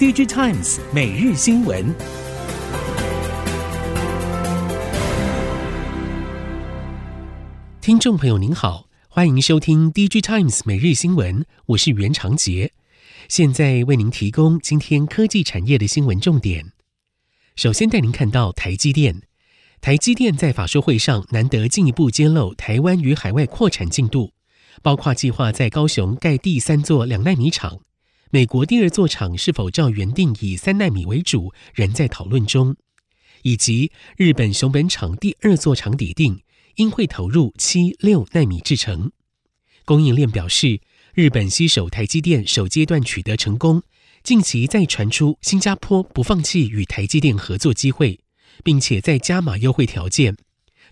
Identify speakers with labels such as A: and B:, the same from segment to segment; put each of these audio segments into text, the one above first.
A: DigiTimes 每日新闻，听众朋友您好，欢迎收听 DigiTimes 每日新闻，我是袁长杰，现在为您提供今天科技产业的新闻重点。首先带您看到台积电，台积电在法说会上难得进一步揭露台湾与海外扩产进度，包括计划在高雄盖第三座两奈米厂。美国第二座厂是否照原定以三奈米为主，仍在讨论中；以及日本熊本厂第二座厂底定，应会投入七六奈米制程。供应链表示，日本携手台积电首阶段取得成功，近期再传出新加坡不放弃与台积电合作机会，并且再加码优惠条件，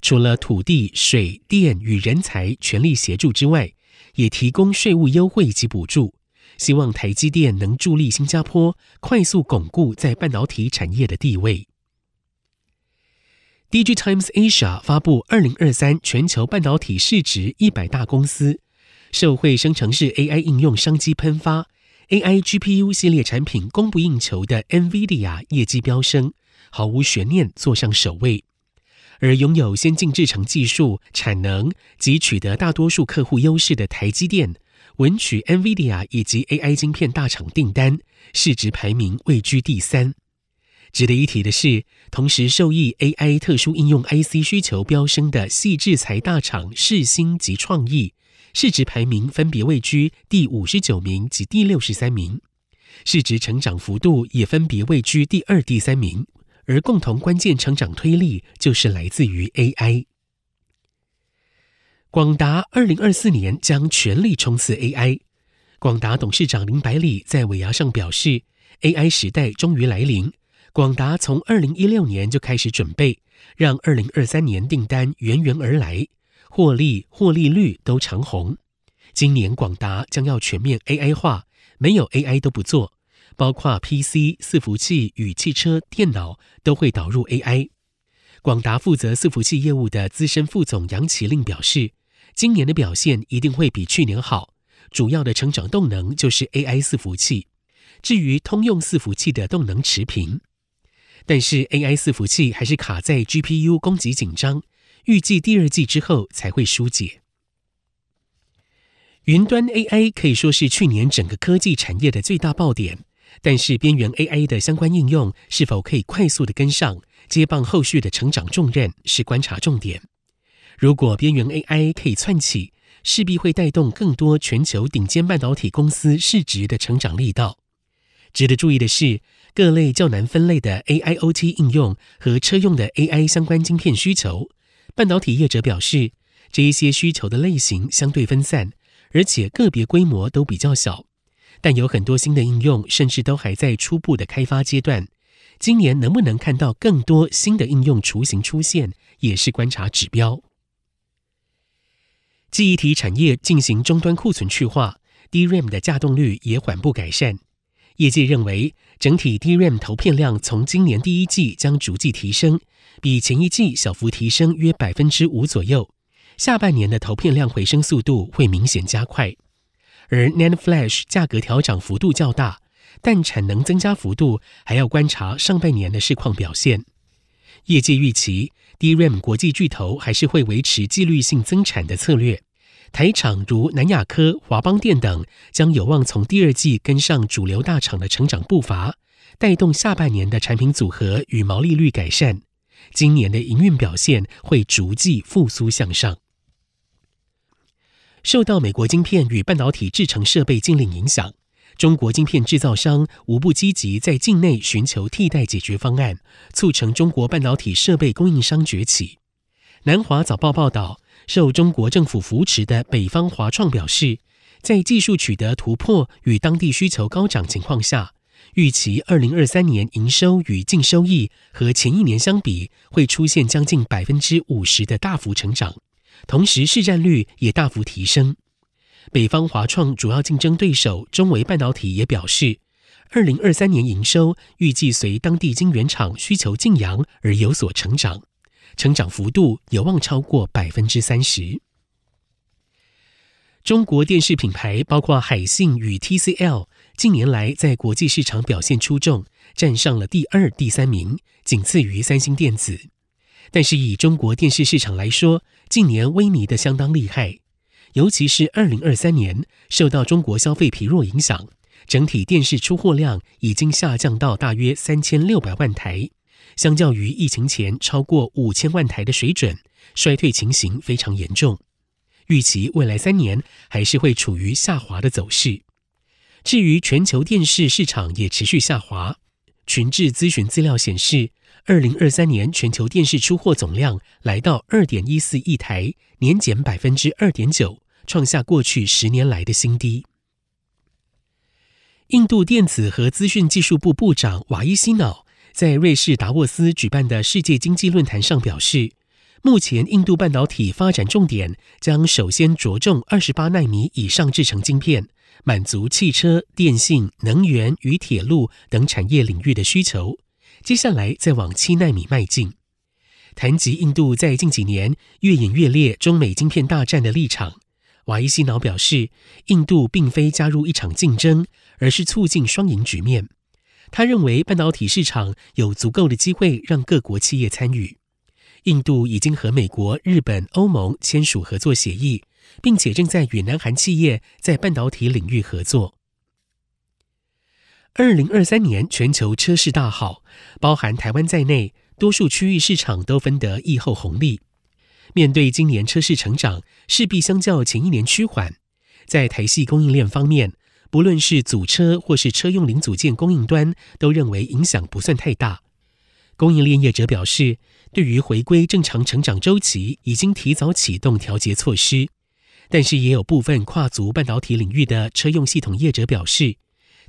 A: 除了土地、水电与人才全力协助之外，也提供税务优惠及补助。希望台积电能助力新加坡快速巩固在半导体产业的地位。DigiTimes Asia 发布二零二三全球半导体市值一百大公司，受惠生成式 AI 应用商机喷发，AI GPU 系列产品供不应求的 NVIDIA 业绩飙升，毫无悬念坐上首位。而拥有先进制程技术、产能及取得大多数客户优势的台积电。稳取 NVIDIA 以及 AI 晶片大厂订单，市值排名位居第三。值得一提的是，同时受益 AI 特殊应用 IC 需求飙升的矽智财大厂世芯及创意，市值排名分别位居第五十九名及第六十三名，市值成长幅度也分别位居第二、第三名。而共同关键成长推力就是来自于 AI。广达二零二四年将全力冲刺 AI。广达董事长林百里在尾牙上表示：“AI 时代终于来临。广达从二零一六年就开始准备，让二零二三年订单源源而来，获利、获利率都长红。今年广达将要全面 AI 化，没有 AI 都不做，包括 PC、伺服器与汽车、电脑都会导入 AI。”广达负责伺服器业务的资深副总杨麒令表示。今年的表现一定会比去年好，主要的成长动能就是 AI 伺服器。至于通用伺服器的动能持平，但是 AI 伺服器还是卡在 GPU 供给紧张，预计第二季之后才会疏解。云端 AI 可以说是去年整个科技产业的最大爆点，但是边缘 AI 的相关应用是否可以快速的跟上，接棒后续的成长重任是观察重点。如果边缘 AI 可以窜起，势必会带动更多全球顶尖半导体公司市值的成长力道。值得注意的是，各类较难分类的 AIoT 应用和车用的 AI 相关晶片需求，半导体业者表示，这一些需求的类型相对分散，而且个别规模都比较小，但有很多新的应用甚至都还在初步的开发阶段。今年能不能看到更多新的应用雏形出现，也是观察指标。记忆体产业进行终端库存去化，DRAM 的稼动率也缓步改善。业界认为，整体 DRAM 投片量从今年第一季将逐季提升，比前一季小幅提升约百分之五左右。下半年的投片量回升速度会明显加快。而 NAND Flash 价格调整幅度较大，但产能增加幅度还要观察上半年的市况表现。业界预期。DRAM 国际巨头还是会维持纪律性增产的策略，台厂如南亚科、华邦电等将有望从第二季跟上主流大厂的成长步伐，带动下半年的产品组合与毛利率改善，今年的营运表现会逐季复苏向上。受到美国晶片与半导体制程设备禁令影响。中国晶片制造商无不积极在境内寻求替代解决方案，促成中国半导体设备供应商崛起。南华早报报道，受中国政府扶持的北方华创表示，在技术取得突破与当地需求高涨情况下，预期二零二三年营收与净收益和前一年相比会出现将近百分之五十的大幅成长，同时市占率也大幅提升。北方华创主要竞争对手中微半导体也表示，二零二三年营收预计随当地晶圆厂需求劲扬而有所成长，成长幅度有望超过百分之三十。中国电视品牌包括海信与 TCL 近年来在国际市场表现出众，站上了第二、第三名，仅次于三星电子。但是以中国电视市场来说，近年萎靡的相当厉害，尤其是二零二三年，受到中国消费疲弱影响，整体电视出货量已经下降到大约三千六百万台，相较于疫情前超过五千万台的水准，衰退情形非常严重。预期未来三年还是会处于下滑的走势。至于全球电视市场也持续下滑，群智咨询资料显示，二零二三年全球电视出货总量来到二点一四亿台，年减百分之二点九，创下过去十年来的新低。印度电子和资讯技术部部长瓦伊西瑙在瑞士达沃斯举办的世界经济论坛上表示，目前印度半导体发展重点将首先着重二十八纳米以上制成晶片，满足汽车、电信、能源与铁路等产业领域的需求。接下来再往七纳米迈进。谈及印度在近几年越演越烈中美晶片大战的立场。瓦伊西瑙表示，印度并非加入一场竞争，而是促进双赢局面。他认为，半导体市场有足够的机会让各国企业参与。印度已经和美国、日本、欧盟签署合作协议，并且正在与南韩企业在半导体领域合作。二零二三年全球车市大好，包含台湾在内，多数区域市场都分得疫后红利。面对今年车市成长势必相较前一年趋缓，在台系供应链方面，不论是组车或是车用零组件供应端，都认为影响不算太大。供应链业者表示，对于回归正常成长周期，已经提早启动调节措施。但是也有部分跨足半导体领域的车用系统业者表示，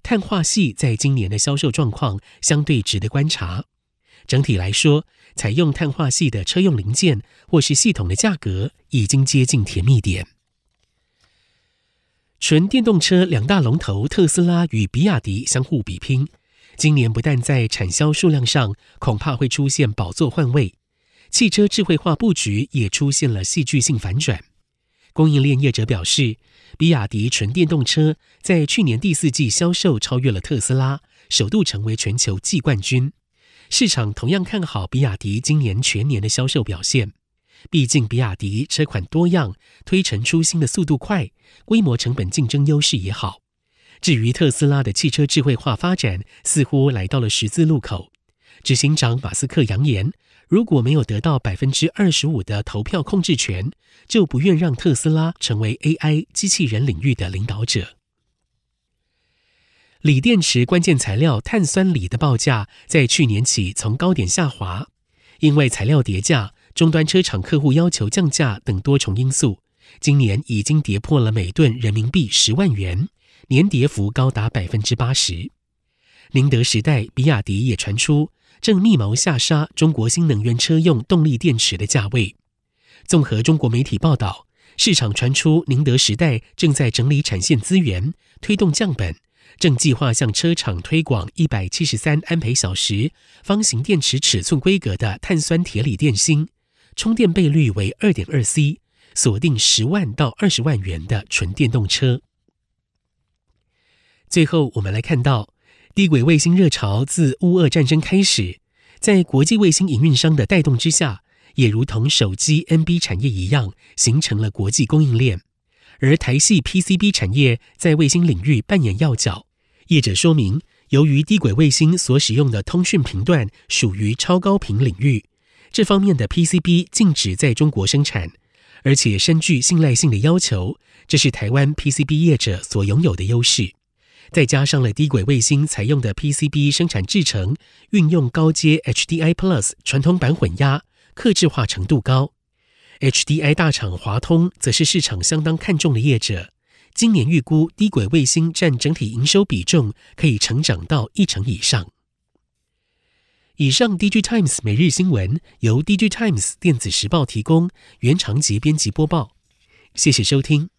A: 碳化系在今年的销售状况相对值得观察。整体来说，采用碳化系的车用零件或是系统的价格已经接近甜蜜点。纯电动车两大龙头特斯拉与比亚迪相互比拼，今年不但在产销数量上恐怕会出现宝座换位，汽车智慧化布局也出现了戏剧性反转。供应链业者表示，比亚迪纯电动车在去年第四季销售超越了特斯拉，首度成为全球季冠军。市场同样看好比亚迪今年全年的销售表现，毕竟比亚迪车款多样，推陈出新的速度快，规模成本竞争优势也好。至于特斯拉的汽车智慧化发展，似乎来到了十字路口。执行长马斯克扬言，如果没有得到百分之二十五的投票控制权，就不愿让特斯拉成为 AI 机器人领域的领导者。锂电池关键材料碳酸锂的报价在去年起从高点下滑，因为材料跌价、终端车厂客户要求降价等多重因素，今年已经跌破了每吨人民币十万元，年跌幅高达百分之八十。宁德时代、比亚迪也传出正密谋下杀中国新能源车用动力电池的价位。综合中国媒体报道，市场传出宁德时代正在整理产线资源，推动降本。正计划向车厂推广一百七十三安培小时方形电池尺寸规格的碳酸铁锂电芯，充电倍率为二点二 C，锁定十万到二十万元的纯电动车。最后，我们来看到低轨卫星热潮自乌俄战争开始，在国际卫星营运商的带动之下，也如同手机 NB 产业一样，形成了国际供应链。而台系 PCB 产业在卫星领域扮演要角。业者说明，由于低轨卫星所使用的通讯频段属于超高频领域，这方面的 PCB 禁止在中国生产，而且深具信赖性的要求，这是台湾 PCB 业者所拥有的优势。再加上了低轨卫星采用的 PCB 生产制程，运用高阶 HDI Plus 传统板混压，克制化程度高。HDI 大厂华通则是市场相当看重的业者。今年预估低轨卫星占整体营收比重可以成长到一成以上。以上 DG Times 每日新闻由 DG Times 电子时报提供，原长节编辑播报。谢谢收听。